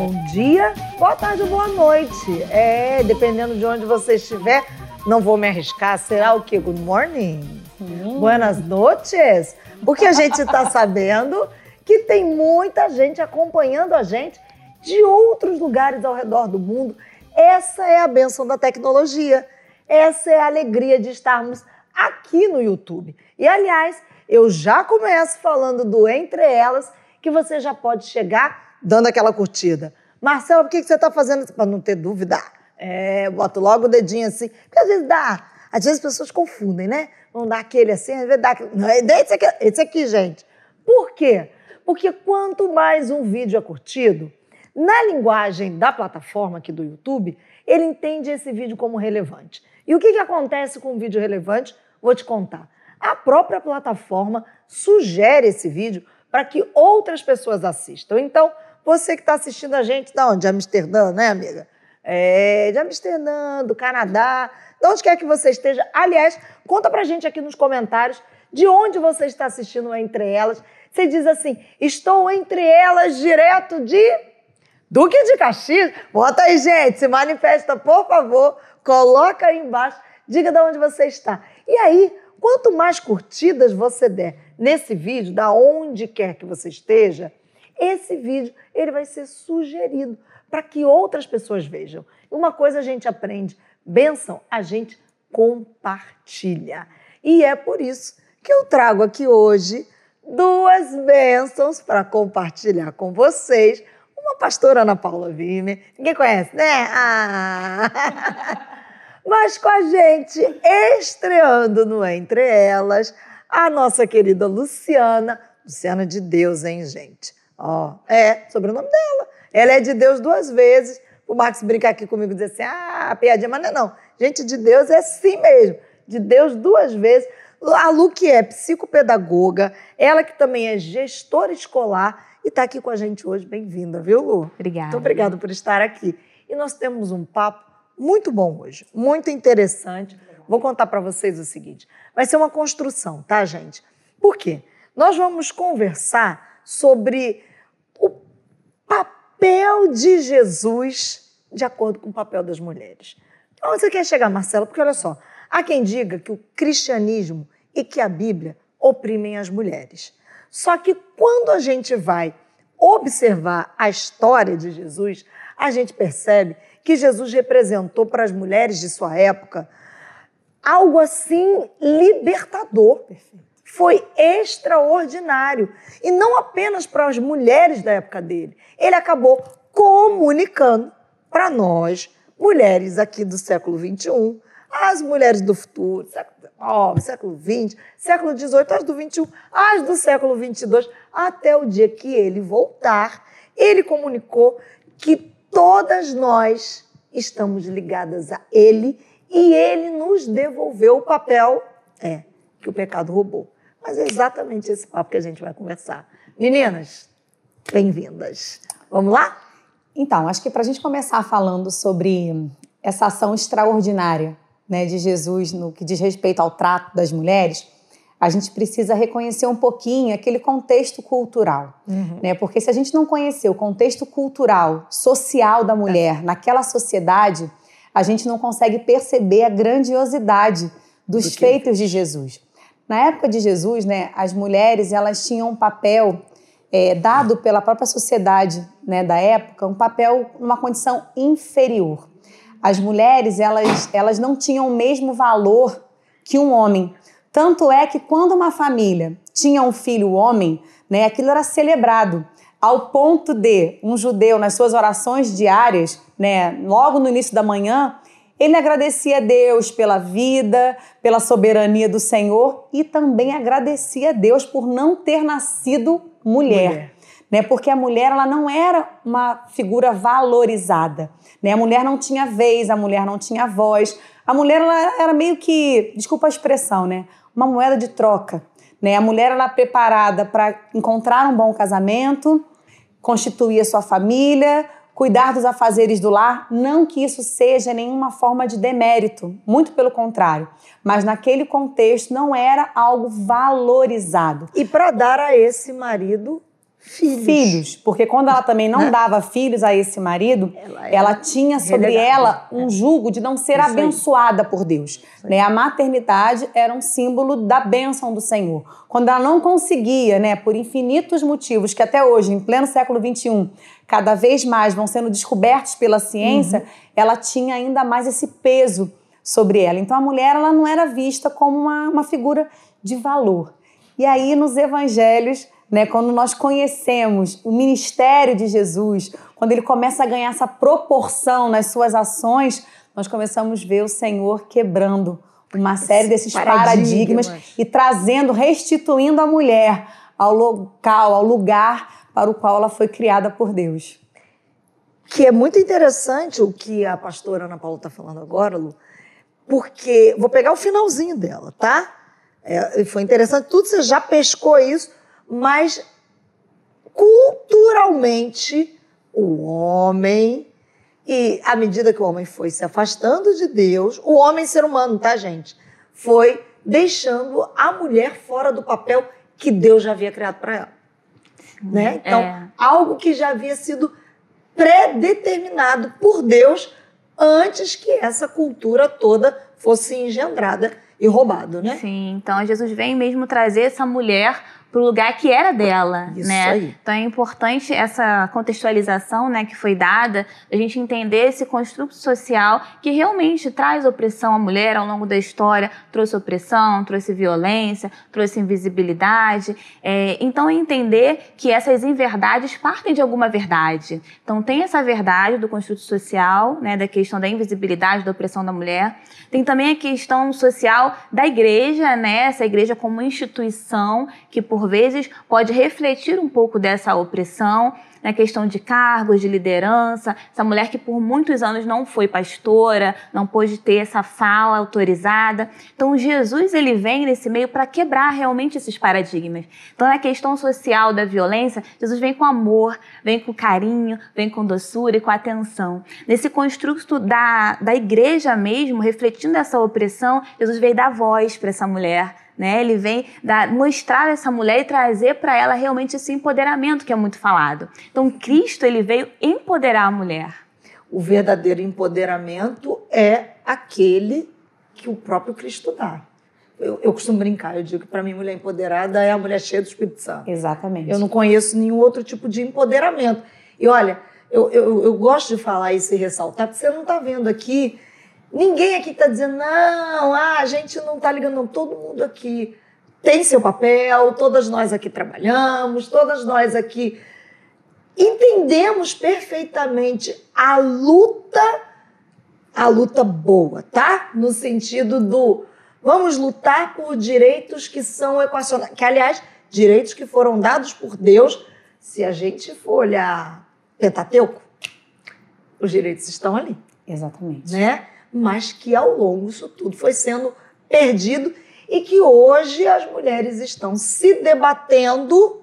bom dia, boa tarde ou boa noite. É, dependendo de onde você estiver, não vou me arriscar. Será o quê? Good morning? Hum. Buenas noches? Porque a gente está sabendo que tem muita gente acompanhando a gente de outros lugares ao redor do mundo. Essa é a benção da tecnologia. Essa é a alegria de estarmos aqui no YouTube. E, aliás, eu já começo falando do Entre Elas, que você já pode chegar dando aquela curtida. Marcela, por que você está fazendo isso? Para não ter dúvida. É, boto logo o dedinho assim. Porque às vezes dá. Às vezes as pessoas confundem, né? Vão dar aquele assim, às vezes dá aquele. Não, esse aqui, esse aqui, gente. Por quê? Porque quanto mais um vídeo é curtido, na linguagem da plataforma aqui do YouTube, ele entende esse vídeo como relevante. E o que, que acontece com um vídeo relevante? Vou te contar. A própria plataforma sugere esse vídeo para que outras pessoas assistam. Então, você que está assistindo a gente, da onde? De Amsterdã, né, amiga? É, de Amsterdã, do Canadá, de onde quer que você esteja. Aliás, conta pra gente aqui nos comentários de onde você está assistindo Entre Elas. Você diz assim, estou entre elas direto de Duque de Caxias. Bota aí, gente, se manifesta, por favor, coloca aí embaixo, diga de onde você está. E aí, quanto mais curtidas você der nesse vídeo, da onde quer que você esteja, esse vídeo ele vai ser sugerido para que outras pessoas vejam. Uma coisa a gente aprende, benção, a gente compartilha. E é por isso que eu trago aqui hoje duas bênçãos para compartilhar com vocês. Uma pastora Ana Paula Vime, ninguém conhece, né? Ah. Mas com a gente estreando no Entre Elas, a nossa querida Luciana, Luciana de Deus, hein, gente? Ó, é, sobrenome dela. Ela é de Deus duas vezes. O Marcos brincar aqui comigo e dizer assim: ah, piadinha, mas não é não. Gente de Deus é assim mesmo. De Deus duas vezes. A Lu, que é psicopedagoga, ela que também é gestora escolar e está aqui com a gente hoje. Bem-vinda, viu, Lu? Obrigada. Muito obrigada por estar aqui. E nós temos um papo muito bom hoje, muito interessante. Vou contar para vocês o seguinte: vai ser uma construção, tá, gente? Por quê? Nós vamos conversar sobre papel de Jesus de acordo com o papel das mulheres. Então você quer chegar, Marcela? Porque olha só, há quem diga que o cristianismo e que a Bíblia oprimem as mulheres. Só que quando a gente vai observar a história de Jesus, a gente percebe que Jesus representou para as mulheres de sua época algo assim libertador. Perfeito foi extraordinário. E não apenas para as mulheres da época dele. Ele acabou comunicando para nós, mulheres aqui do século XXI, as mulheres do futuro, século XIX, século XX, século XVIII, as do XXI, as do século XXII, até o dia que ele voltar, ele comunicou que todas nós estamos ligadas a ele e ele nos devolveu o papel é, que o pecado roubou. Mas é exatamente esse papo que a gente vai conversar. Meninas, bem-vindas. Vamos lá? Então, acho que para a gente começar falando sobre essa ação extraordinária né, de Jesus no que diz respeito ao trato das mulheres, a gente precisa reconhecer um pouquinho aquele contexto cultural. Uhum. Né? Porque se a gente não conhecer o contexto cultural, social da mulher é. naquela sociedade, a gente não consegue perceber a grandiosidade dos Do feitos de Jesus. Na época de Jesus, né, as mulheres elas tinham um papel é, dado pela própria sociedade né, da época, um papel numa condição inferior. As mulheres elas, elas não tinham o mesmo valor que um homem. Tanto é que quando uma família tinha um filho homem, né, aquilo era celebrado ao ponto de um judeu nas suas orações diárias, né, logo no início da manhã, ele agradecia a Deus pela vida, pela soberania do Senhor e também agradecia a Deus por não ter nascido mulher. mulher. Né? Porque a mulher ela não era uma figura valorizada. Né? A mulher não tinha vez, a mulher não tinha voz. A mulher ela era meio que, desculpa a expressão, né? uma moeda de troca. Né? A mulher era preparada para encontrar um bom casamento, constituir a sua família, cuidar dos afazeres do lar, não que isso seja nenhuma forma de demérito, muito pelo contrário, mas naquele contexto não era algo valorizado. E para dar a esse marido filhos. filhos. Porque quando ela também não Né? dava filhos a esse marido, Ela ela, tinha sobre relegada. ela um jugo de não ser Isso aí. abençoada por Deus. Né? A maternidade era um símbolo da bênção do Senhor. Quando ela não conseguia, né, por infinitos motivos, que até hoje, em pleno século XXI, cada vez mais vão sendo descobertos pela ciência, Uhum. ela tinha ainda mais esse peso sobre ela. Então a mulher ela não era vista como uma, uma figura de valor. E aí nos evangelhos, né, quando nós conhecemos o ministério de Jesus, quando ele começa a ganhar essa proporção nas suas ações, nós começamos a ver o Senhor quebrando uma série desses paradigmas. paradigmas e trazendo, restituindo a mulher ao local, ao lugar para o qual ela foi criada por Deus. Que é muito interessante o que a pastora Ana Paula está falando agora, Lu, porque vou pegar o finalzinho dela, tá? É, foi interessante, tudo você já pescou isso, mas culturalmente o homem e à medida que o homem foi se afastando de Deus, o homem ser humano, tá, gente, foi deixando a mulher fora do papel que Deus já havia criado para ela, né? Então, É. algo que já havia sido predeterminado por Deus antes que essa cultura toda fosse engendrada e roubada, né? Sim, então Jesus vem mesmo trazer essa mulher para o lugar que era dela, Isso né? aí. Então é importante essa contextualização, né, que foi dada, a gente entender esse construto social que realmente traz opressão à mulher ao longo da história, trouxe opressão, trouxe violência, trouxe invisibilidade. É, então entender que essas inverdades partem de alguma verdade. Então tem essa verdade do construto social, né, da questão da invisibilidade, da opressão da mulher. Tem também a questão social da igreja, né? Essa igreja como instituição que por vezes pode refletir um pouco dessa opressão na questão de cargos, de liderança, essa mulher que por muitos anos não foi pastora, não pôde ter essa fala autorizada. Então Jesus ele vem nesse meio para quebrar realmente esses paradigmas. Então na questão social da violência, Jesus vem com amor, vem com carinho, vem com doçura e com atenção. Nesse construto da, da igreja mesmo, refletindo essa opressão, Jesus veio dar voz para essa mulher. Né? Ele vem dar, mostrar essa mulher e trazer para ela realmente esse empoderamento que é muito falado. Então Cristo ele veio empoderar a mulher. O verdadeiro empoderamento é aquele que o próprio Cristo dá. Eu, eu costumo brincar, eu digo que para mim mulher empoderada é a mulher cheia do Espírito Santo. Exatamente. Eu não conheço nenhum outro tipo de empoderamento. E olha, eu, eu, eu gosto de falar isso e ressaltar, porque você não está vendo aqui, ninguém aqui está dizendo, não, ah, a gente não está ligando, não. Todo mundo aqui tem seu papel, todas nós aqui trabalhamos, todas nós aqui entendemos perfeitamente a luta, a luta boa, tá? No sentido do vamos lutar por direitos que são equacionados, que aliás, direitos que foram dados por Deus, se a gente for olhar Pentateuco, os direitos estão ali, Exatamente. né? Mas que ao longo isso tudo foi sendo perdido e que hoje as mulheres estão se debatendo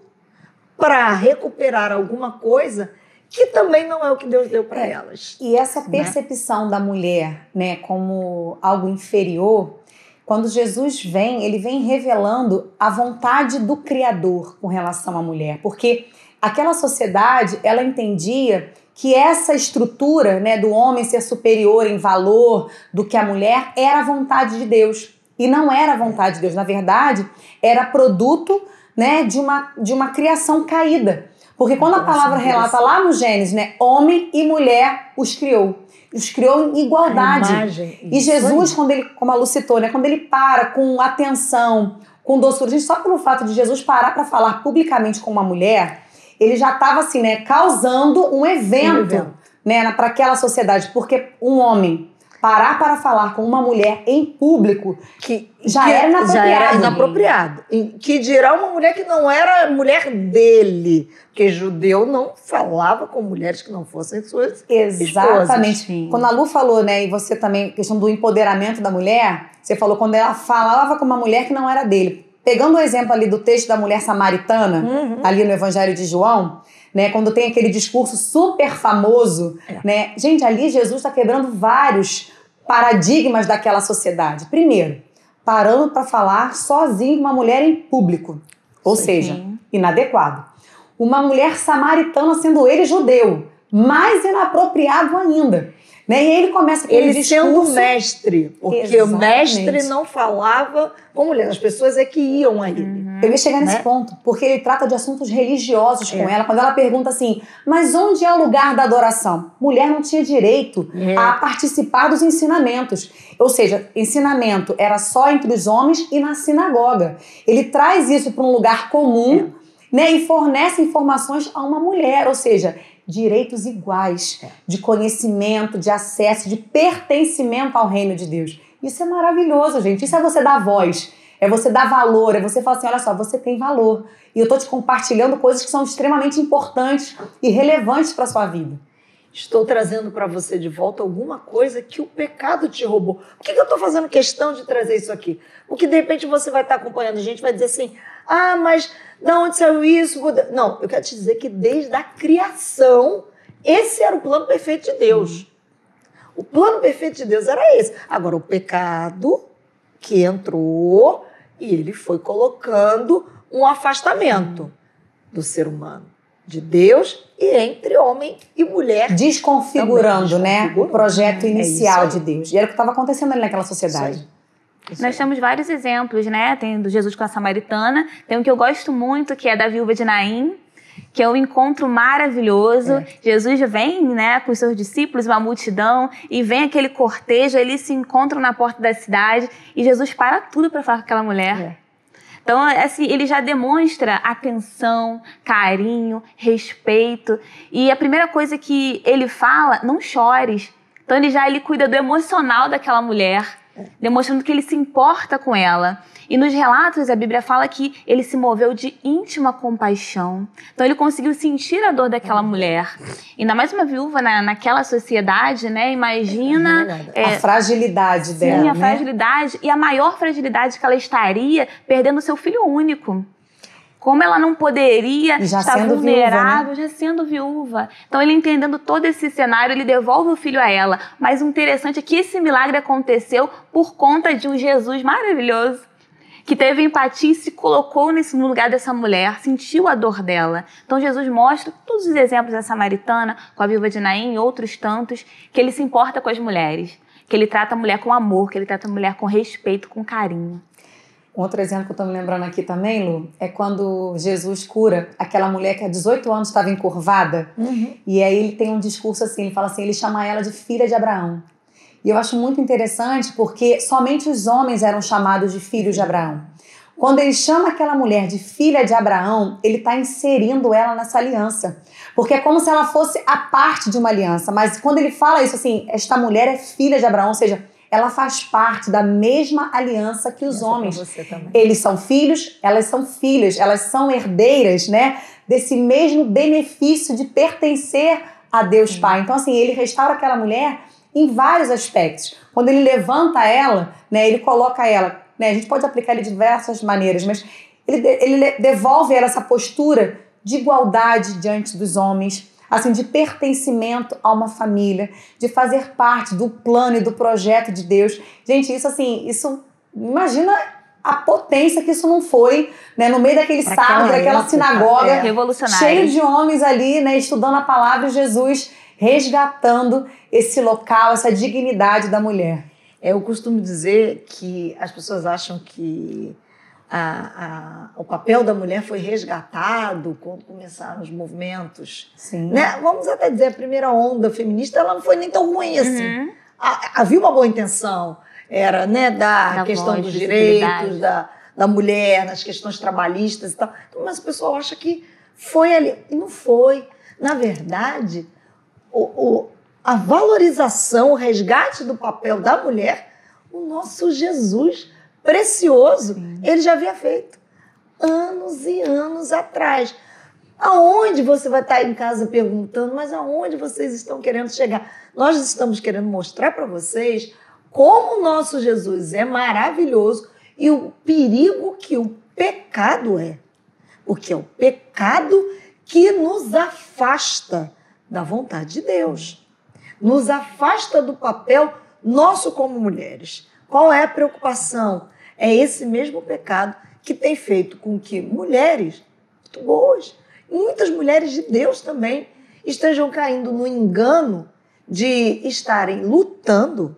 para recuperar alguma coisa que também não é o que Deus deu para elas. E essa Né? percepção da mulher, né, como algo inferior, quando Jesus vem, ele vem revelando a vontade do Criador com relação à mulher, porque aquela sociedade, ela entendia que essa estrutura, né, do homem ser superior em valor do que a mulher era a vontade de Deus. E não era a vontade de Deus, na verdade, era produto, né, de uma de uma criação caída. Porque quando a palavra relata lá no Gênesis, né, homem e mulher os criou. Os criou em igualdade. Imagem, E Jesus, quando ele, como a Lu citou, né, quando ele para com atenção, com doçura, gente, só pelo fato de Jesus parar para falar publicamente com uma mulher, ele já estava assim, né, causando um evento, Um evento. né, para aquela sociedade, porque um homem parar para falar com uma mulher em público que Já que era inapropriado. Já era inapropriado. Que dirá uma mulher que não era mulher dele. Porque judeu não falava com mulheres que não fossem suas. Exatamente. Sim. Quando a Lu falou, né, e você também, questão do empoderamento da mulher, você falou quando ela falava com uma mulher que não era dele. Pegando o exemplo ali do texto da mulher samaritana, Uhum. ali no Evangelho de João, né, quando tem aquele discurso super famoso, É. né, gente, ali Jesus está quebrando vários paradigmas daquela sociedade. Primeiro, parando para falar sozinho uma mulher em público, ou Sim. seja, inadequado. uma mulher samaritana, sendo ele judeu, mais inapropriado ainda. Né? E ele começa com ele discurso... sendo mestre, porque Exatamente. o mestre não falava com mulher, as pessoas é que iam a ele. Uhum. Eu ia chegar nesse né? ponto, porque ele trata de assuntos religiosos com é. ela, quando ela pergunta assim: mas onde é o lugar da adoração? Mulher não tinha direito é. a participar dos ensinamentos. Ou seja, ensinamento era só entre os homens e na sinagoga. Ele traz isso para um lugar comum. É. Né, e fornece informações a uma mulher, ou seja, direitos iguais é. de conhecimento, de acesso, de pertencimento ao reino de Deus. Isso é maravilhoso, gente. Isso é você dar voz, é você dar valor, é você falar assim: olha só, você tem valor. E eu estou te compartilhando coisas que são extremamente importantes e relevantes para sua vida. Estou trazendo para você de volta alguma coisa que o pecado te roubou. Por que, que eu estou fazendo questão de trazer isso aqui? Porque de repente você vai estar acompanhando a gente vai dizer assim: ah, mas da onde saiu isso? Não, eu quero te dizer que desde a criação, esse era o plano perfeito de Deus. O plano perfeito de Deus era esse. Agora, o pecado que entrou e ele foi colocando um afastamento do ser humano, de Deus e entre homem e mulher. Desconfigurando, né? O projeto é inicial é de Deus. E era o que estava acontecendo ali naquela sociedade. Isso Nós aí. temos vários exemplos, né? Tem do Jesus com a Samaritana, tem um que eu gosto muito, que é da viúva de Naim, que é um encontro maravilhoso. É. Jesus vem, né, com os seus discípulos, uma multidão, e vem aquele cortejo, eles se encontram na porta da cidade, e Jesus para tudo para falar com aquela mulher. É. Então, assim, ele já demonstra atenção, carinho, respeito. E a primeira coisa que ele fala, não chores. Então, ele já ele cuida do emocional daquela mulher demonstrando que ele se importa com ela. E nos relatos a Bíblia fala que ele se moveu de íntima compaixão. Então ele conseguiu sentir a dor daquela mulher. Ainda mais uma viúva na, naquela sociedade, né? Imagina. É, a fragilidade sim, dela. Sim, a né? fragilidade. E a maior fragilidade que ela estaria perdendo seu filho único. Como ela não poderia já estar vulnerável, viúva, né? já sendo viúva. Então, ele entendendo todo esse cenário, ele devolve o filho a ela. Mas o interessante é que esse milagre aconteceu por conta de um Jesus maravilhoso que teve empatia e se colocou nesse, no lugar dessa mulher, sentiu a dor dela. Então Jesus mostra todos os exemplos da samaritana, com a viúva de Naim e outros tantos, que ele se importa com as mulheres, que ele trata a mulher com amor, que ele trata a mulher com respeito, com carinho. Outro exemplo que eu estou me lembrando aqui também, Lu, é quando Jesus cura aquela mulher que há 18 anos estava encurvada. Uhum. E aí ele tem um discurso assim, ele fala assim, ele chama ela de filha de Abraão. E eu acho muito interessante porque somente os homens eram chamados de filhos de Abraão. Quando ele chama aquela mulher de filha de Abraão, ele está inserindo ela nessa aliança. Porque é como se ela fosse a parte de uma aliança. Mas quando ele fala isso assim, esta mulher é filha de Abraão, ou seja, ela faz parte da mesma aliança que os Essa homens. Eles são filhos, elas são filhas, elas são herdeiras, né? Desse mesmo benefício de pertencer a Deus. Pai. Então, assim, ele restaura aquela mulher em vários aspectos. Quando ele levanta ela, né, ele coloca ela, né, a gente pode aplicar ele de diversas maneiras, mas ele, ele devolve ela essa postura de igualdade diante dos homens, assim, de pertencimento a uma família, de fazer parte do plano e do projeto de Deus. Gente, isso assim, isso imagina a potência que isso não foi, né, no meio daquele pra sábado, daquela sinagoga, é. cheio de homens ali, né, estudando a palavra de Jesus, resgatando esse local, essa dignidade da mulher. É, eu costumo dizer que as pessoas acham que a, a, o papel da mulher foi resgatado quando começaram os movimentos. Sim. Né? Vamos até dizer, a primeira onda feminista ela não foi nem tão ruim assim. Uhum. havia uma boa intenção, era né, da, da questão voz, dos direitos da, da mulher, nas questões trabalhistas e tal. Mas o pessoal acha que foi ali. E não foi. Na verdade, o, o, a valorização, o resgate do papel da mulher, o nosso Jesus precioso, Sim. ele já havia feito anos e anos atrás. Aonde você vai estar em casa perguntando, mas aonde vocês estão querendo chegar? Nós estamos querendo mostrar para vocês como o nosso Jesus é maravilhoso e o perigo que o pecado é. Porque é o pecado que nos afasta da vontade de Deus, nos afasta do papel nosso como mulheres. Qual é a preocupação? É esse mesmo pecado que tem feito com que mulheres muito boas, muitas mulheres de Deus também estejam caindo no engano de estarem lutando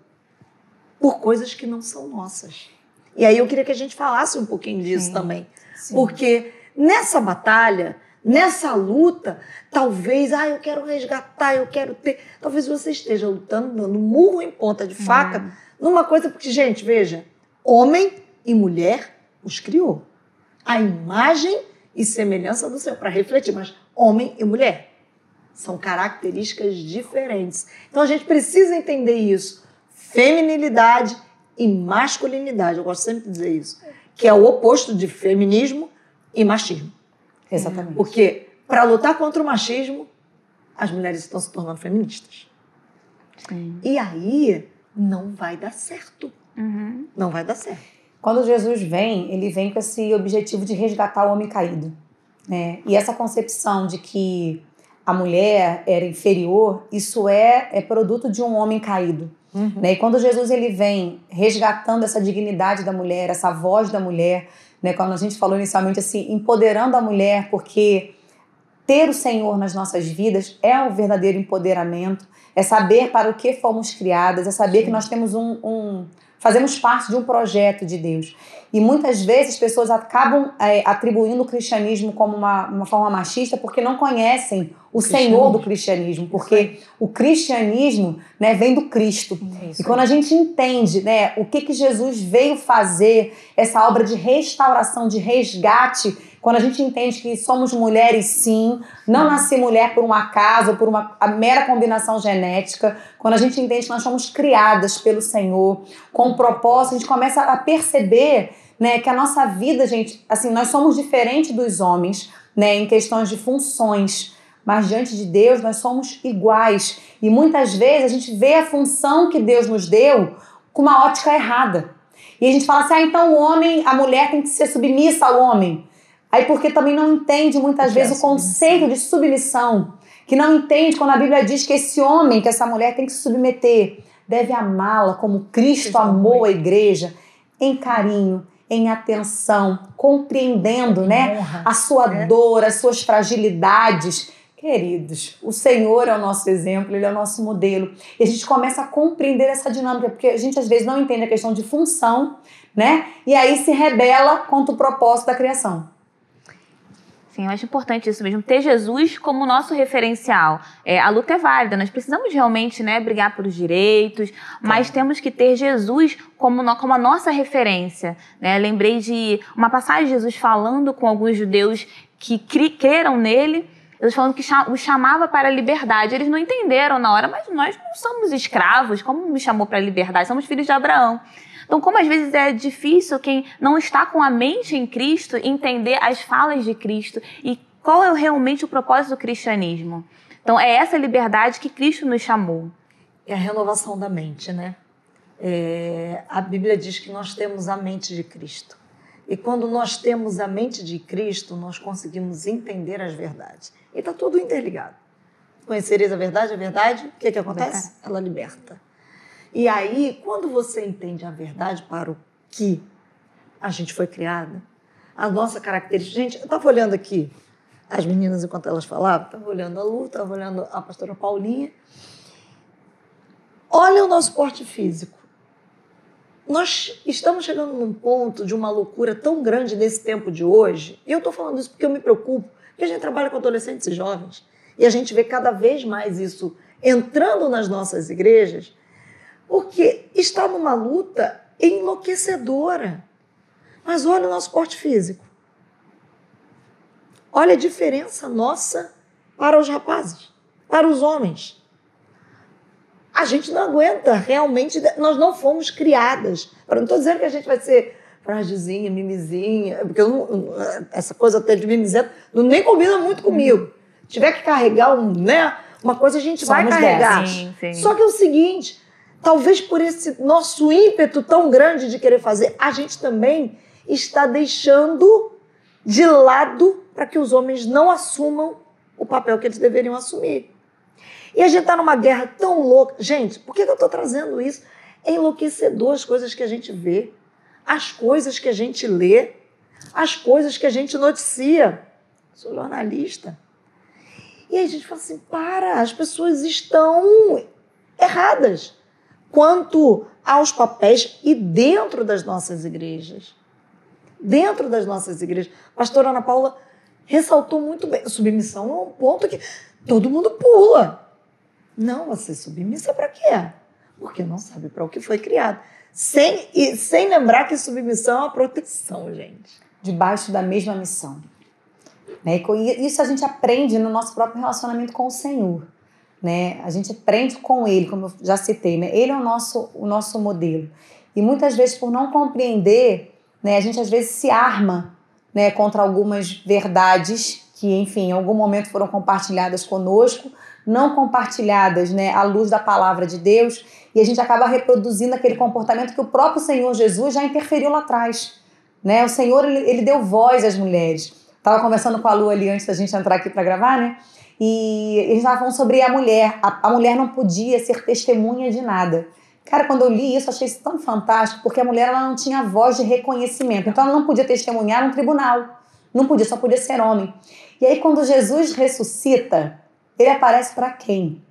por coisas que não são nossas. E aí eu queria que a gente falasse um pouquinho disso sim, também. Sim. Porque nessa batalha, nessa luta, talvez, ah, eu quero resgatar, eu quero ter. Talvez você esteja lutando, dando murro em ponta de faca, hum. numa coisa, porque, gente, veja, homem e mulher os criou. A imagem e semelhança do Senhor, para refletir, mas homem e mulher são características diferentes. Então a gente precisa entender isso. Feminilidade e masculinidade. Eu gosto sempre de dizer isso. Que é o oposto de feminismo e machismo. Exatamente. Porque para lutar contra o machismo, as mulheres estão se tornando feministas. Sim. E aí não vai dar certo. Uhum. Não vai dar certo. Quando Jesus vem, ele vem com esse objetivo de resgatar o homem caído. Né? E essa concepção de que a mulher era inferior, isso é, é produto de um homem caído. Uhum. Né? E quando Jesus ele vem resgatando essa dignidade da mulher, essa voz da mulher, né? quando a gente falou inicialmente assim, empoderando a mulher, porque ter o Senhor nas nossas vidas é um verdadeiro empoderamento, é saber para o que fomos criadas, é saber que nós temos um, um fazemos parte de um projeto de Deus. E muitas vezes as pessoas acabam é, atribuindo o cristianismo como uma, uma forma machista porque não conhecem o Senhor do cristianismo, porque o cristianismo né, vem do Cristo. Isso. E quando a gente entende né, o que, que Jesus veio fazer, essa obra de restauração, de resgate, quando a gente entende que somos mulheres sim, não nasci mulher por um acaso, por uma mera combinação genética, quando a gente entende que nós somos criadas pelo Senhor com um propósito, a gente começa a perceber né, que a nossa vida, gente, assim, nós somos diferentes dos homens, né, em questões de funções, mas diante de Deus nós somos iguais. E muitas vezes a gente vê a função que Deus nos deu com uma ótica errada. E a gente fala assim: ah, então o homem, a mulher tem que ser submissa ao homem. Aí porque também não entende muitas vezes é o conceito de submissão, que não entende quando a Bíblia diz que esse homem, que essa mulher tem que se submeter, deve amá-la como Cristo amou a igreja, em carinho, em atenção, compreendendo, né, a sua é. dor, as suas fragilidades. Queridos, o Senhor é o nosso exemplo, Ele é o nosso modelo. E a gente começa a compreender essa dinâmica, porque a gente às vezes não entende a questão de função, né? E aí se rebela contra o propósito da criação. Sim, eu acho importante isso mesmo, ter Jesus como nosso referencial. É, a luta é válida, nós precisamos realmente né, brigar pelos direitos, mas temos que ter Jesus como, no, como a nossa referência. Né? Lembrei de uma passagem de Jesus falando com alguns judeus que cri, creram nele, eles falando que os chamava para a liberdade. Eles não entenderam na hora, mas nós não somos escravos, como me chamou para a liberdade? Somos filhos de Abraão. Então, como às vezes é difícil quem não está com a mente em Cristo entender as falas de Cristo e qual é realmente o propósito do cristianismo. Então, é essa liberdade que Cristo nos chamou. É a renovação da mente, né? É, a Bíblia diz que nós temos a mente de Cristo. E quando nós temos a mente de Cristo, nós conseguimos entender as verdades. E está tudo interligado. Conhecereis a verdade, a verdade, o que, que acontece? Ela liberta. E aí, quando você entende a verdade para o que a gente foi criada, a nossa característica. Gente, eu estava olhando aqui as meninas enquanto elas falavam, estava olhando a Lu, estava olhando a pastora Paulinha. Olha o nosso porte físico. Nós estamos chegando num ponto de uma loucura tão grande nesse tempo de hoje, e eu estou falando isso porque eu me preocupo, porque a gente trabalha com adolescentes e jovens, e a gente vê cada vez mais isso entrando nas nossas igrejas, porque está numa luta enlouquecedora. Mas olha o nosso porte físico. Olha a diferença nossa para os rapazes, para os homens. A gente não aguenta realmente, nós não fomos criadas. Eu não estou dizendo que a gente vai ser frágilzinha, mimizinha, porque não, essa coisa até de mimizento não nem combina muito comigo. Se tiver que carregar um, né, uma coisa, a gente Somos vai carregar. Sim, sim. Só que é o seguinte, Talvez por esse nosso ímpeto tão grande de querer fazer, a gente também está deixando de lado para que os homens não assumam o papel que eles deveriam assumir. E a gente está numa guerra tão louca. Gente, por que eu estou trazendo isso? É enlouquecedor as coisas que a gente vê, as coisas que a gente lê, as coisas que a gente noticia. Sou jornalista. E aí a gente fala assim: para, as pessoas estão erradas quanto aos papéis e dentro das nossas igrejas. Dentro das nossas igrejas. A pastora Ana Paula ressaltou muito bem. Submissão é um ponto que todo mundo pula. Não, você submissa para quê? Porque não sabe para o que foi criado. Sem, e, sem lembrar que submissão é uma proteção, gente. Debaixo da mesma missão. Né? E isso a gente aprende no nosso próprio relacionamento com o Senhor. Né? A gente aprende com Ele, como eu já citei. Né? Ele é o nosso, o nosso modelo. E muitas vezes, por não compreender, né, a gente às vezes se arma né, contra algumas verdades que, enfim, em algum momento foram compartilhadas conosco, não compartilhadas né, à luz da palavra de Deus, e a gente acaba reproduzindo aquele comportamento que o próprio Senhor Jesus já interferiu lá atrás. Né? O Senhor ele, ele deu voz às mulheres. Estava conversando com a Lu ali antes da gente entrar aqui para gravar, né? E eles falando sobre a mulher. A, a, mulher não podia ser testemunha de nada. Cara, quando eu li isso, achei isso tão fantástico, porque a mulher ela não tinha voz de reconhecimento. Então ela não podia testemunhar no tribunal. Não podia, só podia ser homem. E aí, quando Jesus ressuscita, ele aparece para quem?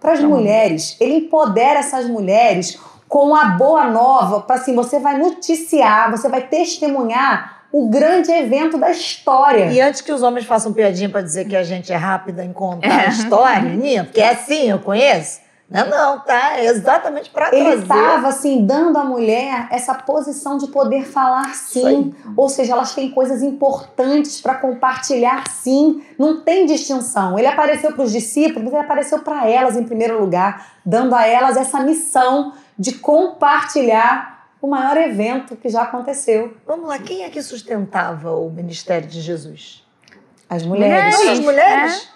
Para as mulheres. Ele empodera essas mulheres com a boa nova, para assim, você vai noticiar, você vai testemunhar o grande evento da história. E antes que os homens façam piadinha para dizer que a gente é rápida em contar a é. história, Ninha, porque é assim, eu conheço. Não, não, tá? É exatamente para trazer. Ele estava assim dando à mulher essa posição de poder falar sim, ou seja, elas têm coisas importantes para compartilhar sim, não tem distinção. Ele apareceu para os discípulos, ele apareceu para elas em primeiro lugar, dando a elas essa missão de compartilhar o maior evento que já aconteceu. Vamos lá, quem é que sustentava o ministério de Jesus? As mulheres. Não, as mulheres.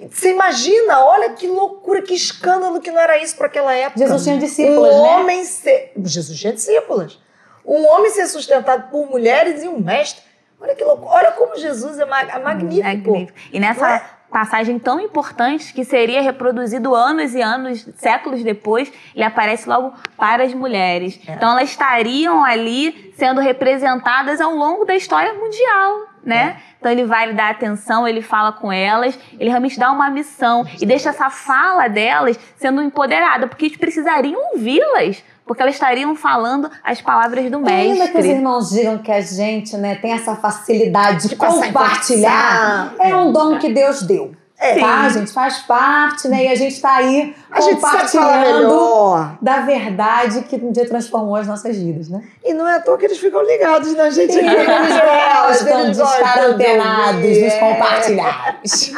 É. Você imagina, olha que loucura, que escândalo que não era isso para aquela época. Jesus tinha discípulos, um né? homem ser... Jesus tinha discípulos. Um homem ser sustentado por mulheres e um mestre. Olha que loucura. Olha como Jesus é magnífico. magnífico. E nessa é? Passagem tão importante que seria reproduzido anos e anos, séculos depois, ele aparece logo para as mulheres. É. Então elas estariam ali sendo representadas ao longo da história mundial, né? É. Então ele vai dar atenção, ele fala com elas, ele realmente dá uma missão e deixa essa fala delas sendo empoderada, porque eles precisariam ouvi-las porque elas estariam falando as palavras do mestre. Ainda que os irmãos digam que a gente né, tem essa facilidade de, de compartilhar, é um dom que Deus deu. É. Tá? A gente faz parte, né? E a gente está aí a compartilhando da verdade que um dia transformou as nossas vidas, né? E não é à toa que eles ficam ligados na gente aqui. Eles estão de estar antenados nos compartilhados.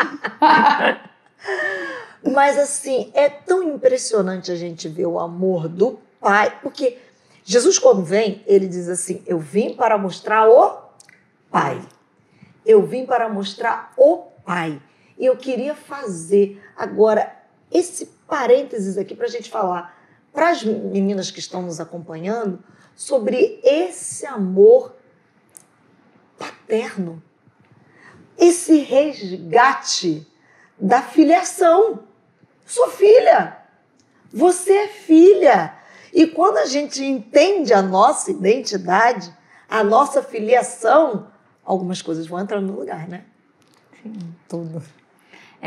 Mas assim, é tão impressionante a gente ver o amor do Pai, porque Jesus, quando vem, ele diz assim: Eu vim para mostrar o Pai. Eu vim para mostrar o Pai. E eu queria fazer agora esse parênteses aqui para a gente falar para as meninas que estão nos acompanhando sobre esse amor paterno, esse resgate da filiação. Sou filha, você é filha. E quando a gente entende a nossa identidade, a nossa filiação, algumas coisas vão entrar no lugar, né? Sim, tudo.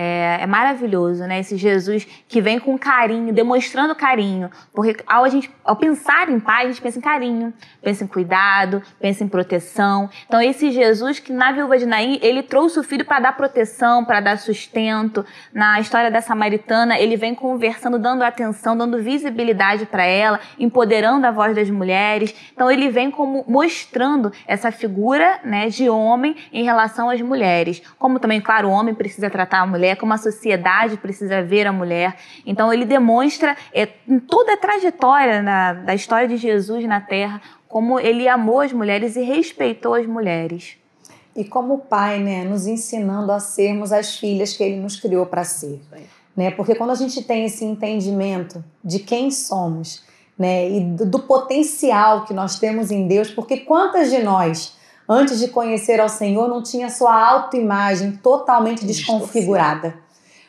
É, é, maravilhoso, né? Esse Jesus que vem com carinho, demonstrando carinho. Porque ao, a gente, ao pensar em pai, a gente pensa em carinho, pensa em cuidado, pensa em proteção. Então, esse Jesus que na viúva de Naim, ele trouxe o filho para dar proteção, para dar sustento. Na história da samaritana, ele vem conversando, dando atenção, dando visibilidade para ela, empoderando a voz das mulheres. Então, ele vem como mostrando essa figura né, de homem em relação às mulheres. Como também, claro, o homem precisa tratar a mulher mulher, como a sociedade precisa ver a mulher. Então ele demonstra é, em toda a trajetória na, da história de Jesus na Terra como ele amou as mulheres e respeitou as mulheres. E como pai, né, nos ensinando a sermos as filhas que ele nos criou para ser. Né? Porque quando a gente tem esse entendimento de quem somos, né, e do, do potencial que nós temos em Deus, porque quantas de nós antes de conhecer ao Senhor, não tinha sua autoimagem totalmente desconfigurada.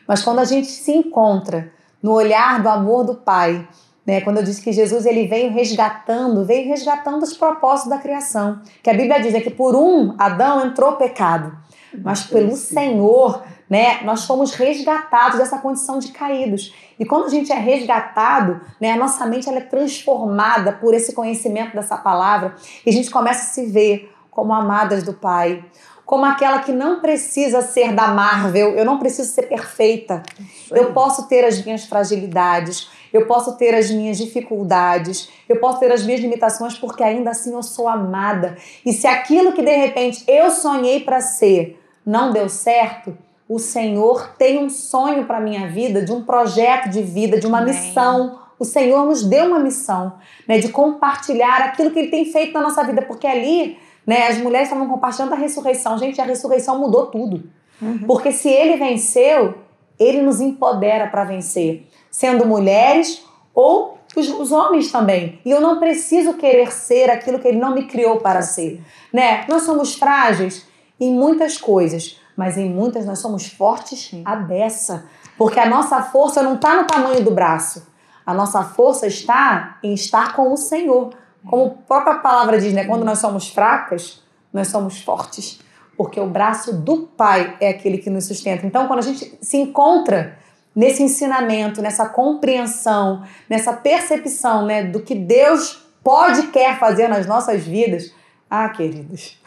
Mas quando a gente se encontra no olhar do amor do Pai, Né? Quando eu disse que Jesus ele veio resgatando, veio resgatando os propósitos da criação. Que a Bíblia diz é que por um Adão entrou o pecado, mas pelo Senhor, né, nós fomos resgatados dessa condição de caídos. E quando a gente é resgatado, né, a nossa mente ela é transformada por esse conhecimento dessa palavra e a gente começa a se ver como amadas do Pai, como aquela que não precisa ser da Marvel, eu não preciso ser perfeita. Eu posso ter as minhas fragilidades, eu posso ter as minhas dificuldades, eu posso ter as minhas limitações, porque ainda assim eu sou amada. E se aquilo que de repente eu sonhei para ser não deu certo, o Senhor tem um sonho para minha vida, de um projeto de vida, de uma Amém. missão. O Senhor nos deu uma missão, né, de compartilhar aquilo que Ele tem feito na nossa vida, porque ali, né, as mulheres estavam compartilhando a ressurreição. Gente, a ressurreição mudou tudo, uhum. porque se Ele venceu, Ele nos empodera para vencer sendo mulheres ou os, os, homens também. E eu não preciso querer ser aquilo que ele não me criou para ser. Né? Nós somos frágeis em muitas coisas, mas em muitas nós somos fortes à beça. Porque a nossa força não está no tamanho do braço. A nossa força está em estar com o Senhor. Como a própria palavra diz, né? Quando nós somos fracas, nós somos fortes. Porque o braço do Pai é aquele que nos sustenta. Então, quando a gente se encontra nesse ensinamento, nessa compreensão, nessa percepção né, do que Deus pode quer fazer nas nossas vidas, ah, queridos,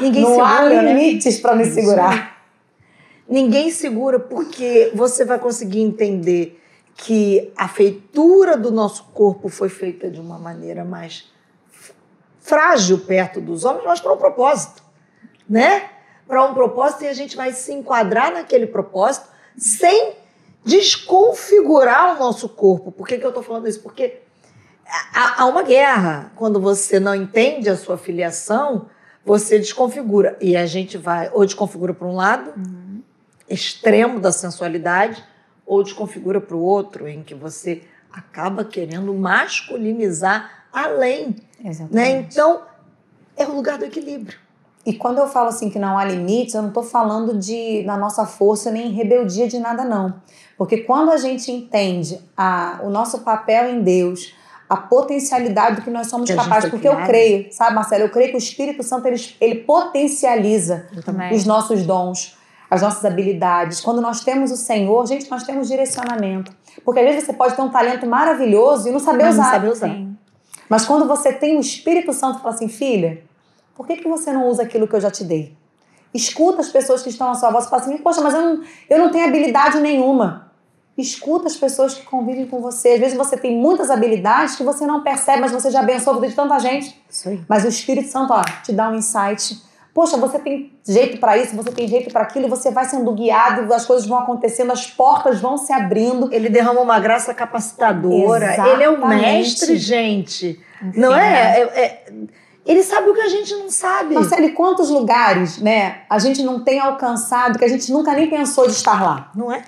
Ninguém não segura, há né? limites né? para me segurar. Ninguém segura porque você vai conseguir entender que a feitura do nosso corpo foi feita de uma maneira mais frágil perto dos homens, mas para um propósito, né? Para um propósito e a gente vai se enquadrar naquele propósito sem desconfigurar o nosso corpo. Por que, que eu estou falando isso? Porque há, uma guerra. Quando você não entende a sua filiação, você desconfigura. E a gente vai, ou desconfigura para um lado, uhum. extremo da sensualidade, ou desconfigura para o outro, em que você acaba querendo masculinizar além. Né? Exatamente. Né? Então, é o lugar do equilíbrio. E quando eu falo assim que não há limites, eu não estou falando de na nossa força nem rebeldia de nada, não. Porque quando a gente entende a, o nosso papel em Deus, a potencialidade do que nós somos que capazes, porque eu creio, sabe, Marcelo? Eu creio que o Espírito Santo ele, ele potencializa os nossos dons, as nossas habilidades. Quando nós temos o Senhor, gente, nós temos direcionamento. Porque às vezes você pode ter um talento maravilhoso e não saber usar. Não saber usar. Mas quando você tem o Espírito Santo, fala assim, filha, por que, que você não usa aquilo que eu já te dei? Escuta as pessoas que estão à sua voz e fala assim, poxa, mas eu não, eu não tenho habilidade nenhuma. Escuta as pessoas que convivem com você. Às vezes você tem muitas habilidades que você não percebe, mas você já abençoou a vida de tanta gente. Mas o Espírito Santo, ó, te dá um insight. Poxa, você tem jeito para isso, você tem jeito para aquilo, e você vai sendo guiado, as coisas vão acontecendo, as portas vão se abrindo. Ele derrama uma graça capacitadora. Exatamente. Ele é o mestre, gente. Enfim, não é? é, é ele sabe o que a gente não sabe. Marcele, quantos lugares, né, a gente não tem alcançado que a gente nunca nem pensou de estar lá? Não é?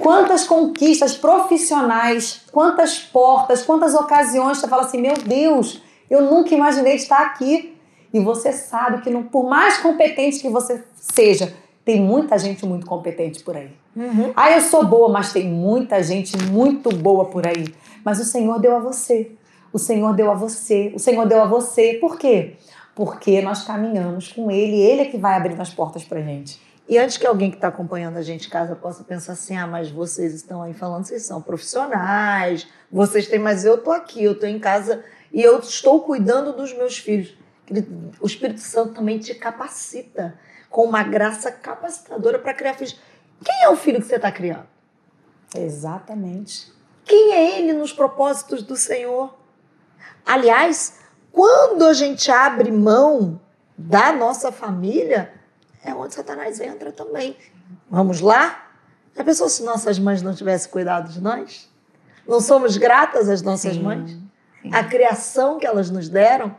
Quantas conquistas profissionais, quantas portas, quantas ocasiões você fala assim: meu Deus, eu nunca imaginei estar aqui. E você sabe que, não, por mais competente que você seja, tem muita gente muito competente por aí. Uhum. Ah, eu sou boa, mas tem muita gente muito boa por aí. Mas o Senhor deu a você. O Senhor deu a você. O Senhor deu a você. Por quê? Porque nós caminhamos com Ele. Ele é que vai abrir as portas para gente. E antes que alguém que está acompanhando a gente em casa possa pensar assim, ah, mas vocês estão aí falando, vocês são profissionais, vocês têm, mas eu estou aqui, eu estou em casa e eu estou cuidando dos meus filhos. O Espírito Santo também te capacita com uma graça capacitadora para criar filhos. Quem é o filho que você está criando? Exatamente. Quem é ele nos propósitos do Senhor? Aliás, quando a gente abre mão da nossa família, é onde Satanás entra também. Vamos lá? Já pensou se nossas mães não tivessem cuidado de nós? Não somos gratas às nossas sim, mães? Sim. A criação que elas nos deram?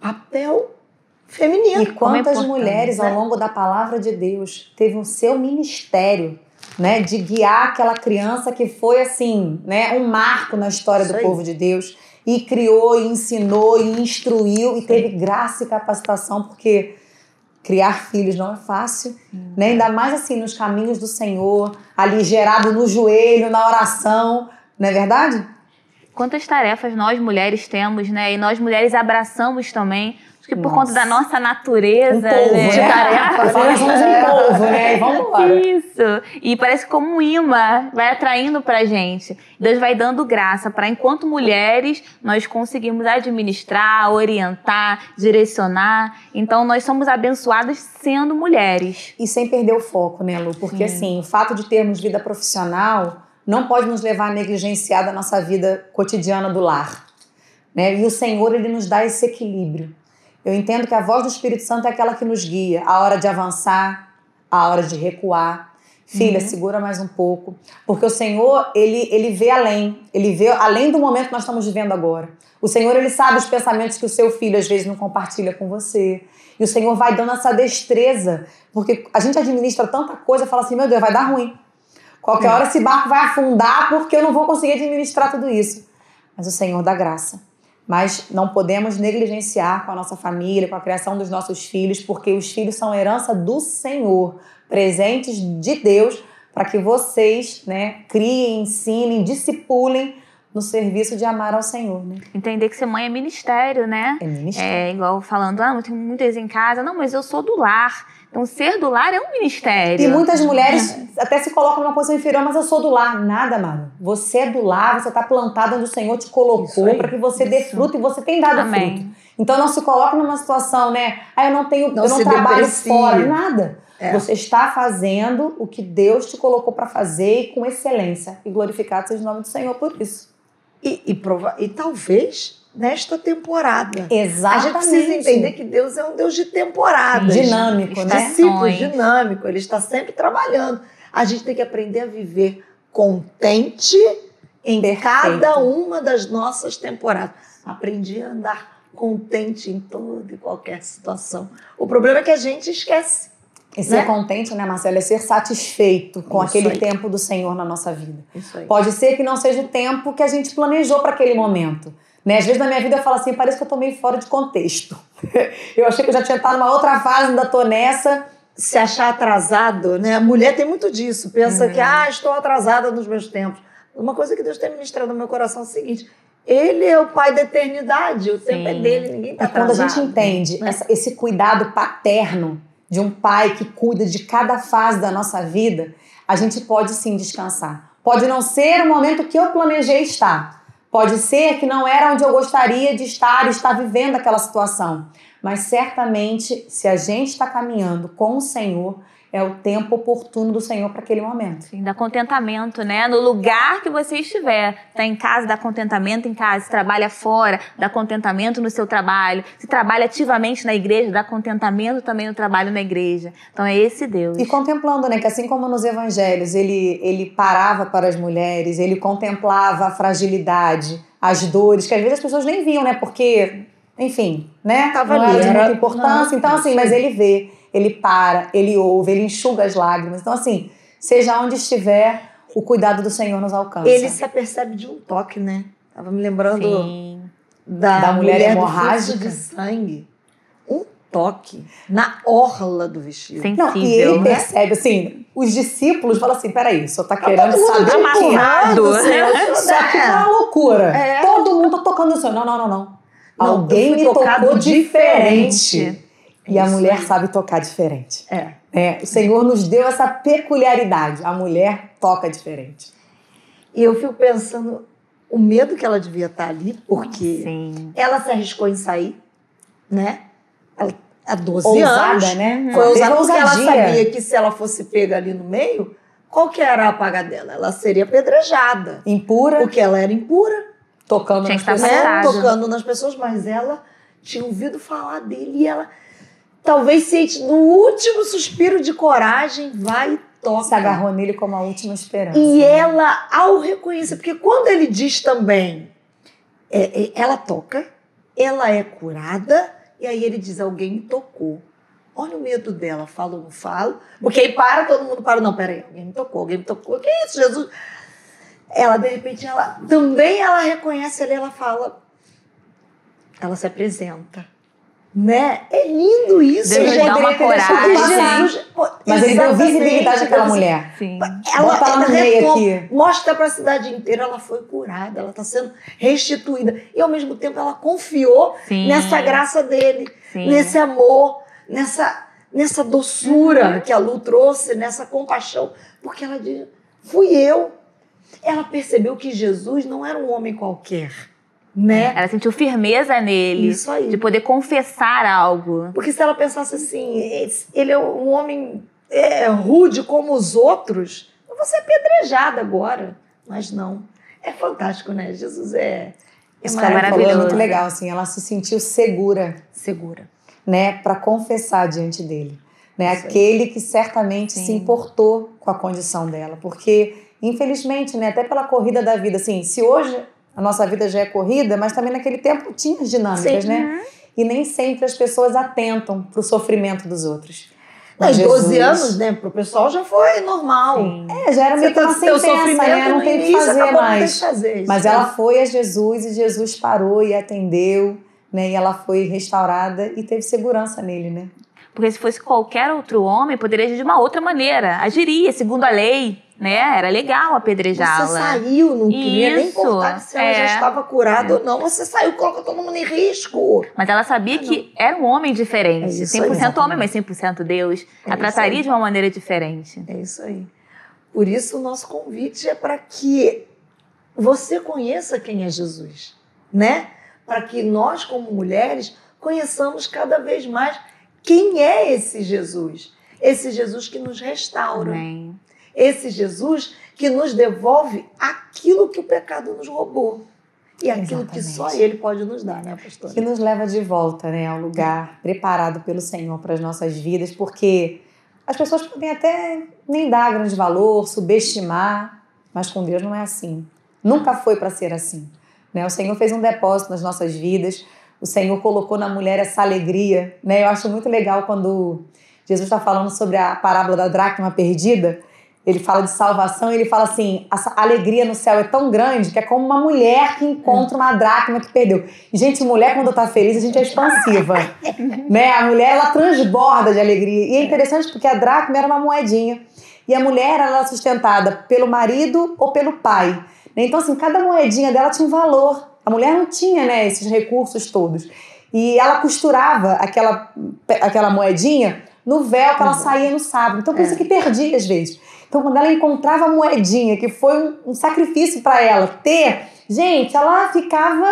Papel feminino. E quantas mulheres, né? ao longo da palavra de Deus, teve o seu ministério né, de guiar aquela criança que foi assim, né, um marco na história Isso do aí. povo de Deus e criou, e ensinou, e instruiu e teve graça e capacitação, porque criar filhos não é fácil, hum. né? Ainda mais assim nos caminhos do Senhor, ali gerado no joelho, na oração, não é verdade? Quantas tarefas nós mulheres temos, né? E nós mulheres abraçamos também que por Nossa. conta da nossa natureza, Um polvo, né? né? Nós somos um polvo, né? E vamos embora. Isso. E parece como um imã, vai atraindo pra gente. Deus vai dando graça para enquanto mulheres nós conseguimos administrar, orientar, direcionar. Então nós somos abençoadas sendo mulheres. E sem perder o foco, né, Lu? Porque, assim, o fato de termos vida profissional não pode nos levar a negligenciar da nossa vida cotidiana do lar. Né? E o Senhor, Ele nos dá esse equilíbrio. Eu entendo que a voz do Espírito Santo é aquela que nos guia. A hora de avançar, a hora de recuar. Filha, segura mais um pouco. Porque o Senhor, Ele, ele vê além. Ele vê além do momento que nós estamos vivendo agora. O Senhor, Ele sabe os pensamentos que o seu filho, às vezes, não compartilha com você. E o Senhor vai dando essa destreza. Porque a gente administra tanta coisa e fala assim, meu Deus, vai dar ruim. Qualquer hora esse barco vai afundar porque eu não vou conseguir administrar tudo isso. Mas o Senhor dá graça. Mas não podemos negligenciar com a nossa família, com a criação dos nossos filhos, porque os filhos são herança do Senhor, presentes de Deus, para que vocês né, criem, ensinem, discipulem no serviço de amar ao Senhor. Né? Entender que ser mãe é ministério, né? É ministério. É igual falando, ah, eu tenho muitas em casa. Não, mas eu sou do lar. Então, ser do lar é um ministério. E muitas mulheres até se colocam numa posição inferior, mas eu sou do lar. Nada, amado. Você é do lar, você está plantada onde o Senhor te colocou para que você dê Isso. fruto e você tem dado Amém. fruto. Então não se coloque numa situação, né? Ah, eu não tenho, Não eu não trabalho deprecie. fora, nada. É. Você está fazendo o que Deus te colocou para fazer e com excelência. E glorificado seja o nome do Senhor por isso. E, e, prova- e talvez nesta temporada. A Exatamente. gente precisa entender que Deus é um Deus de temporadas. dinâmico, né? sim. Ciclo dinâmico, ele está sempre trabalhando. A gente tem que aprender a viver contente em Perfeito. cada uma das nossas temporadas. Aprendi a andar contente em toda e qualquer situação. O problema é que a gente esquece. E ser Né? contente, né, Marcelo? É ser satisfeito com Isso aquele aí. tempo do Senhor na nossa vida. Isso aí. Pode ser que não seja o tempo que a gente planejou para aquele momento. Né? Às vezes na minha vida eu falo assim, parece que eu tô meio fora de contexto. eu achei que eu já tinha estado numa outra fase, ainda tô nessa. se achar atrasado, né? A mulher tem muito disso. Pensa que, ah, estou atrasada nos meus tempos. Uma coisa que Deus tem ministrado no meu coração é o seguinte: Ele é o Pai da eternidade, o tempo é Sim. dele, ninguém está É quando a atrasado. gente entende né? essa- esse cuidado paterno de um pai que cuida de cada fase da nossa vida, a gente pode sim descansar. Pode não ser o momento que eu planejei estar. Pode ser que não era onde eu gostaria de estar e estar vivendo aquela situação. Mas certamente, se a gente está caminhando com o Senhor, é o tempo oportuno do Senhor para aquele momento. Sim, dá contentamento, né? No lugar que você estiver. Tá em casa, dá contentamento em casa. Se trabalha fora, dá contentamento no seu trabalho. Se trabalha ativamente na igreja, dá contentamento também no trabalho na igreja. Então é esse Deus. E contemplando, né, que assim como nos evangelhos ele, ele parava para as mulheres, ele contemplava a fragilidade, as dores, que às vezes as pessoas nem viam, né, porque, enfim, né, Tava não ali, era de muita importância. não, então, assim, mas ele vê, ele para, ele ouve, ele enxuga as lágrimas. Então, assim, seja onde estiver, o cuidado do Senhor nos alcança. Ele se apercebe de um toque, né? Tava me lembrando Sim. da, Da mulher mulher, hemorrágica. de sangue. Um toque na orla do vestido. Sensível. Não, e ele né? percebe, assim, os discípulos falam assim, peraí, só tá Tá querendo todo saber o que é. amarrado. Senhor, Só que é uma loucura. É. Todo mundo tá tocando no Senhor. Não, não, não, não. Alguém me tocado tocou diferente. diferente. E a mulher sabe tocar diferente. É. É, o Senhor nos deu essa peculiaridade. A mulher toca diferente. E eu fico pensando o medo que ela devia estar ali, porque Sim. ela se arriscou em sair, né? Ela, há 12 Ousada, anos. né? Foi Teve ousada porque ela sabia que se ela fosse pega ali no meio, qual que era a paga dela? Ela seria apedrejada. Impura, Porque ela era impura, tocando Tinha nas pessoas. né? Tocando nas pessoas, mas ela tinha ouvido falar dele e ela talvez sente no último suspiro de coragem, vai e toca. Se agarrou nele como a última esperança. E ela, ao reconhecer, porque quando ele diz também, é, é, ela toca, ela é curada, e aí ele diz: alguém me tocou. Olha o medo dela, falo ou não falo? Porque aí para, todo mundo para, não, peraí, alguém me tocou, alguém me tocou, que isso, Jesus? Ela, de repente, ela também ela reconhece ali, ela fala, ela se apresenta. Né? É lindo isso, Deus gente. dá uma coragem. Jesus, Mas ele deu visibilidade àquela mulher. Sim. Ela, Bota ela ela meio aqui. Mostra para a cidade inteira, ela foi curada, ela está sendo restituída. E ao mesmo tempo ela confiou Sim. nessa graça dele, Sim. nesse amor, nessa, nessa doçura que a Lu trouxe, nessa compaixão. Porque ela diz: fui eu. Ela percebeu que Jesus não era um homem qualquer, né? Ela sentiu firmeza nele. Isso aí. De poder confessar algo. Porque se ela pensasse assim, ele é um homem é, rude como os outros, eu vou ser apedrejada agora. Mas não. É fantástico, né? Jesus é, é Isso que ela falou é maravilhoso. muito legal, assim, ela se sentiu segura, segura. né, para confessar diante dele, né, Isso aí. aquele que certamente Sim. se importou com a condição dela, porque infelizmente, né, até pela corrida da vida, assim, se hoje a nossa vida já é corrida, mas também naquele tempo tinha as dinâmicas, Sim. né, e nem sempre as pessoas atentam para o sofrimento dos outros. Mas Mas 12 Jesus- anos, né? Pro pessoal já foi normal. Sim. É, já era meio que uma tá, teu sentença, né, não tem o que fazer mais. fazer. Mas ela foi a Jesus e Jesus parou e atendeu, né? E ela foi restaurada e teve segurança nele, né? Porque se fosse qualquer outro homem, poderia agir de uma outra maneira. Agiria segundo a lei, né? Era legal Você apedrejá-la. saiu, não queria nem importar se ela já é. estava curada ou não. Você saiu, colocou todo mundo em risco. Mas ela sabia que era um homem diferente. É isso aí, 100% homem, mas 100% Deus. É a trataria de uma maneira diferente. É isso aí. Por isso, o nosso convite é para que você conheça quem é Jesus, né? Para que nós, como mulheres, conheçamos cada vez mais quem é esse Jesus. Esse Jesus que nos restaura. Amém. Esse Jesus que nos devolve aquilo que o pecado nos roubou. E aquilo que só Exatamente. Ele pode nos dar, né, pastora? Que nos leva de volta, né, ao lugar preparado pelo Senhor para as nossas vidas, porque as pessoas podem até nem dar grande valor, subestimar, mas com Deus não é assim. Nunca foi para ser assim. Né? O Senhor fez um depósito nas nossas vidas, o Senhor colocou na mulher essa alegria. Né? Eu acho muito legal quando Jesus está falando sobre a parábola da dracma perdida. Ele fala de salvação e ele fala assim: a alegria no céu é tão grande que é como uma mulher que encontra uma dracma que perdeu. E, gente, mulher, quando tá feliz, a gente é expansiva. né? A mulher, ela transborda de alegria. E é interessante porque a dracma era uma moedinha. E a mulher ela era sustentada pelo marido ou pelo pai. né? Então, assim, cada moedinha dela tinha um valor. A mulher não tinha né, esses recursos todos. E ela costurava aquela, aquela moedinha no véu que ela saía no sábado. Então, por isso que perdia às vezes. Então, quando ela encontrava a moedinha, que foi um, um sacrifício para ela ter, gente, ela ficava,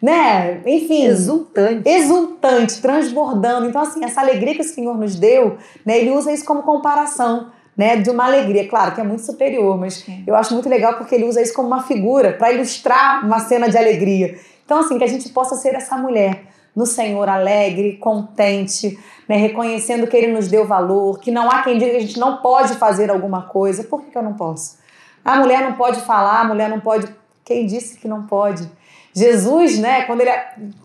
né, enfim, Exultante. exultante, transbordando. Então, assim, essa alegria que o Senhor nos deu, né, ele usa isso como comparação. Né, de uma alegria, claro que é muito superior, mas eu acho muito legal porque ele usa isso como uma figura para ilustrar uma cena de alegria. Então, assim, que a gente possa ser essa mulher no Senhor alegre, contente, né, reconhecendo que Ele nos deu valor, que não há quem diga que a gente não pode fazer alguma coisa. Por que, que eu não posso? A mulher não pode falar, a mulher não pode. Quem disse que não pode? Jesus, né, quando ele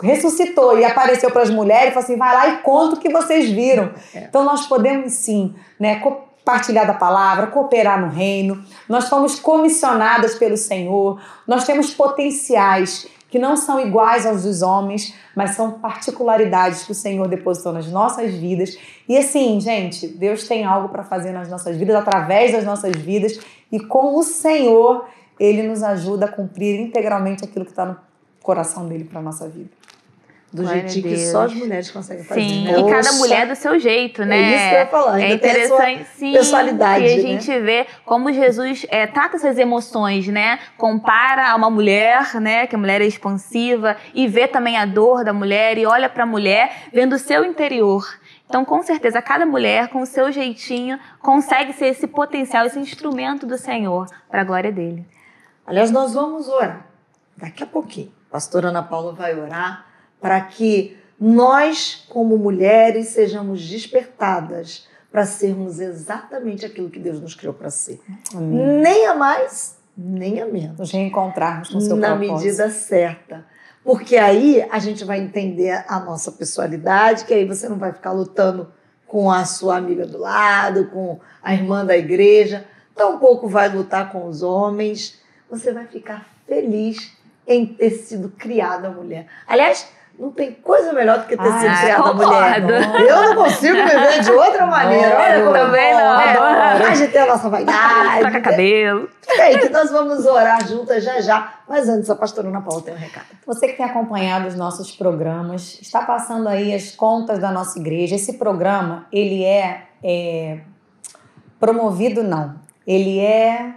ressuscitou e apareceu para as mulheres, falou assim: vai lá e conta o que vocês viram. É. Então nós podemos sim, né, compartilhar da palavra, cooperar no reino. Nós fomos comissionadas pelo Senhor. Nós temos potenciais que não são iguais aos dos homens, mas são particularidades que o Senhor depositou nas nossas vidas. E assim, gente, Deus tem algo para fazer nas nossas vidas, através das nossas vidas, e com o Senhor, Ele nos ajuda a cumprir integralmente aquilo que está no coração dele para nossa vida. Do Glória jeitinho que só as mulheres conseguem fazer. Sim, né? e cada mulher do seu jeito, né? É isso que eu ia falar. É ainda sua interessante, sim. personalidade, E a né? gente vê como Jesus é, trata essas emoções, né? Compara a uma mulher, né? Que a mulher é expansiva e vê também a dor da mulher e olha para a mulher vendo o seu interior. Então, com certeza, cada mulher, com o seu jeitinho, consegue ser esse potencial, esse instrumento do Senhor para a glória dele. Aliás, nós vamos orar daqui a pouquinho. A pastora Ana Paula vai orar para que nós, como mulheres, sejamos despertadas para sermos exatamente aquilo que Deus nos criou para ser. Amém. Nem a mais, nem a menos. Nos reencontrarmos com o seu na propósito. medida certa. Porque aí a gente vai entender a nossa pessoalidade, que aí você não vai ficar lutando com a sua amiga do lado, com a irmã da igreja, tampouco vai lutar com os homens. Você vai ficar feliz em ter sido criada mulher. Aliás, Não tem coisa melhor do que ter Ah, sido criada mulher. Eu não consigo viver de outra maneira. Olha como Também eu não. adoro. A gente tem a nossa vaidade. Toca cabelo. Gente, nós vamos orar juntas já já. Mas antes, a pastora Ana Paula tem um recado. Você que tem acompanhado os nossos programas, está passando aí as contas da nossa igreja. Esse programa, ele é, é promovido, não. Ele é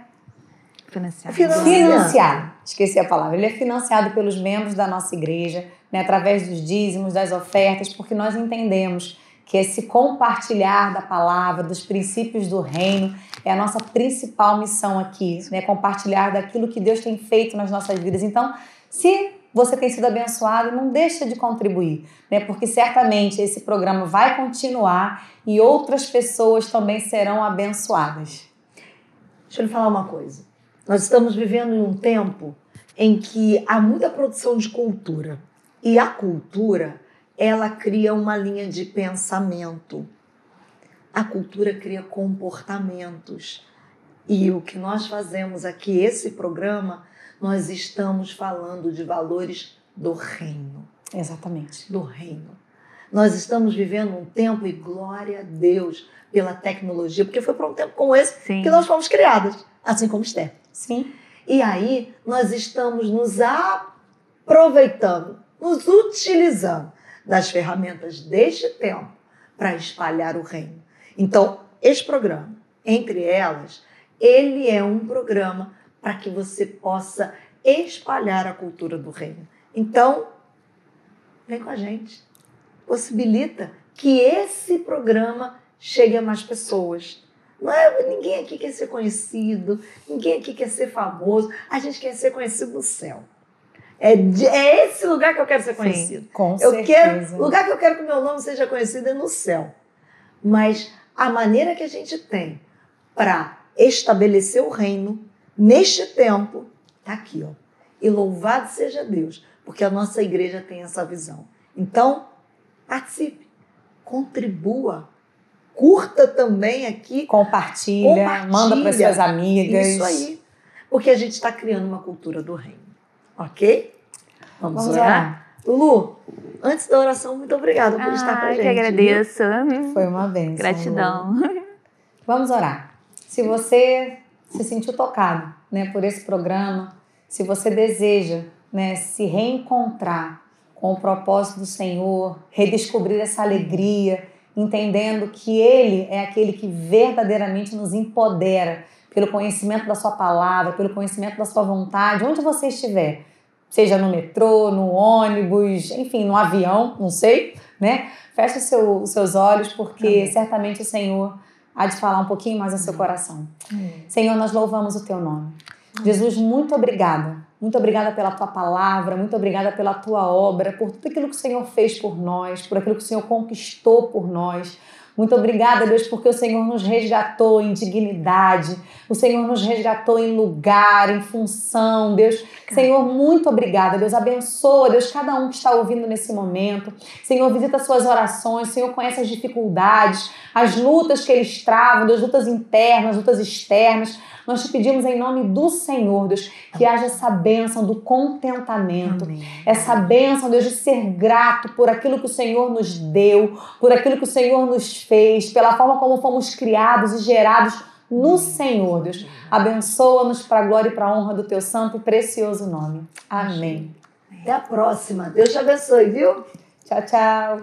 Financiado. Financiado. financiado. Esqueci a palavra. Ele é financiado pelos membros da nossa igreja, né, através dos dízimos, das ofertas, porque nós entendemos que esse compartilhar da palavra, dos princípios do reino, é a nossa principal missão aqui, né? Compartilhar daquilo que Deus tem feito nas nossas vidas. Então, se você tem sido abençoado, não deixa de contribuir, né? Porque certamente esse programa vai continuar e outras pessoas também serão abençoadas. Deixa eu lhe falar uma coisa. Nós estamos vivendo em um tempo em que há muita produção de cultura. E a cultura, ela cria uma linha de pensamento. A cultura cria comportamentos. E o que nós fazemos aqui, esse programa, nós estamos falando de valores do reino. Exatamente. Do reino. Nós estamos vivendo um tempo, e glória a Deus pela tecnologia, porque foi para um tempo como esse Sim. que nós fomos criadas, assim como Esther. Sim. E aí nós estamos nos aproveitando, nos utilizando das ferramentas deste tempo para espalhar o reino. Então, este programa, entre elas, ele é um programa para que você possa espalhar a cultura do reino. Então, vem com a gente. Possibilita que esse programa chegue a mais pessoas. Não é, ninguém aqui quer ser conhecido, ninguém aqui quer ser famoso. A gente quer ser conhecido no céu. É, de- é esse lugar que eu quero ser Sim. conhecido. Com Eu certeza. quero, o lugar que eu quero que o meu nome seja conhecido é no céu. Mas a maneira que a gente tem para estabelecer o reino neste tempo está aqui, ó. E louvado seja Deus, porque a nossa igreja tem essa visão. Então, participe, contribua, curta também aqui Compartilha, Compartilha. manda para suas amigas. isso aí, porque a gente está criando uma cultura do reino, ok? Vamos, Vamos orar? orar. Lulu, antes da oração, muito obrigada por estar com a Ah, gente. que agradeço. Foi uma bênção. Gratidão. Vamos orar. Se você se sentiu tocado né, por esse programa, se você deseja né, se reencontrar com o propósito do Senhor, redescobrir essa alegria, entendendo que Ele é aquele que verdadeiramente nos empodera pelo conhecimento da Sua palavra, pelo conhecimento da Sua vontade, onde você estiver, seja no metrô, no ônibus, enfim, no avião, não sei, né? Feche seu- os seus olhos, porque Amém. certamente o Senhor há de falar um pouquinho mais ao seu coração. Senhor, nós louvamos o teu nome. Jesus, muito obrigada. Muito obrigada pela tua palavra, muito obrigada pela tua obra, por tudo aquilo que o Senhor fez por nós, por aquilo que o Senhor conquistou por nós. Muito obrigada, Deus, porque o Senhor nos resgatou em dignidade, o Senhor nos resgatou em lugar, em função, Deus. Senhor, muito obrigada, Deus. Abençoa, Deus, cada um que está ouvindo nesse momento. Senhor, visita as suas orações, Senhor, conhece as dificuldades, as lutas que eles travam, Deus, lutas internas, lutas externas. Nós te pedimos em nome do Senhor, Deus, que haja essa bênção do contentamento, Amém. essa bênção, Deus, de ser grato por aquilo que o Senhor nos deu, por aquilo que o Senhor nos fez, pela forma como fomos criados e gerados no Senhor, Deus. Abençoa-nos para a glória e para a honra do teu santo e precioso nome. Amém. Até a próxima. Deus te abençoe, viu? Tchau, tchau.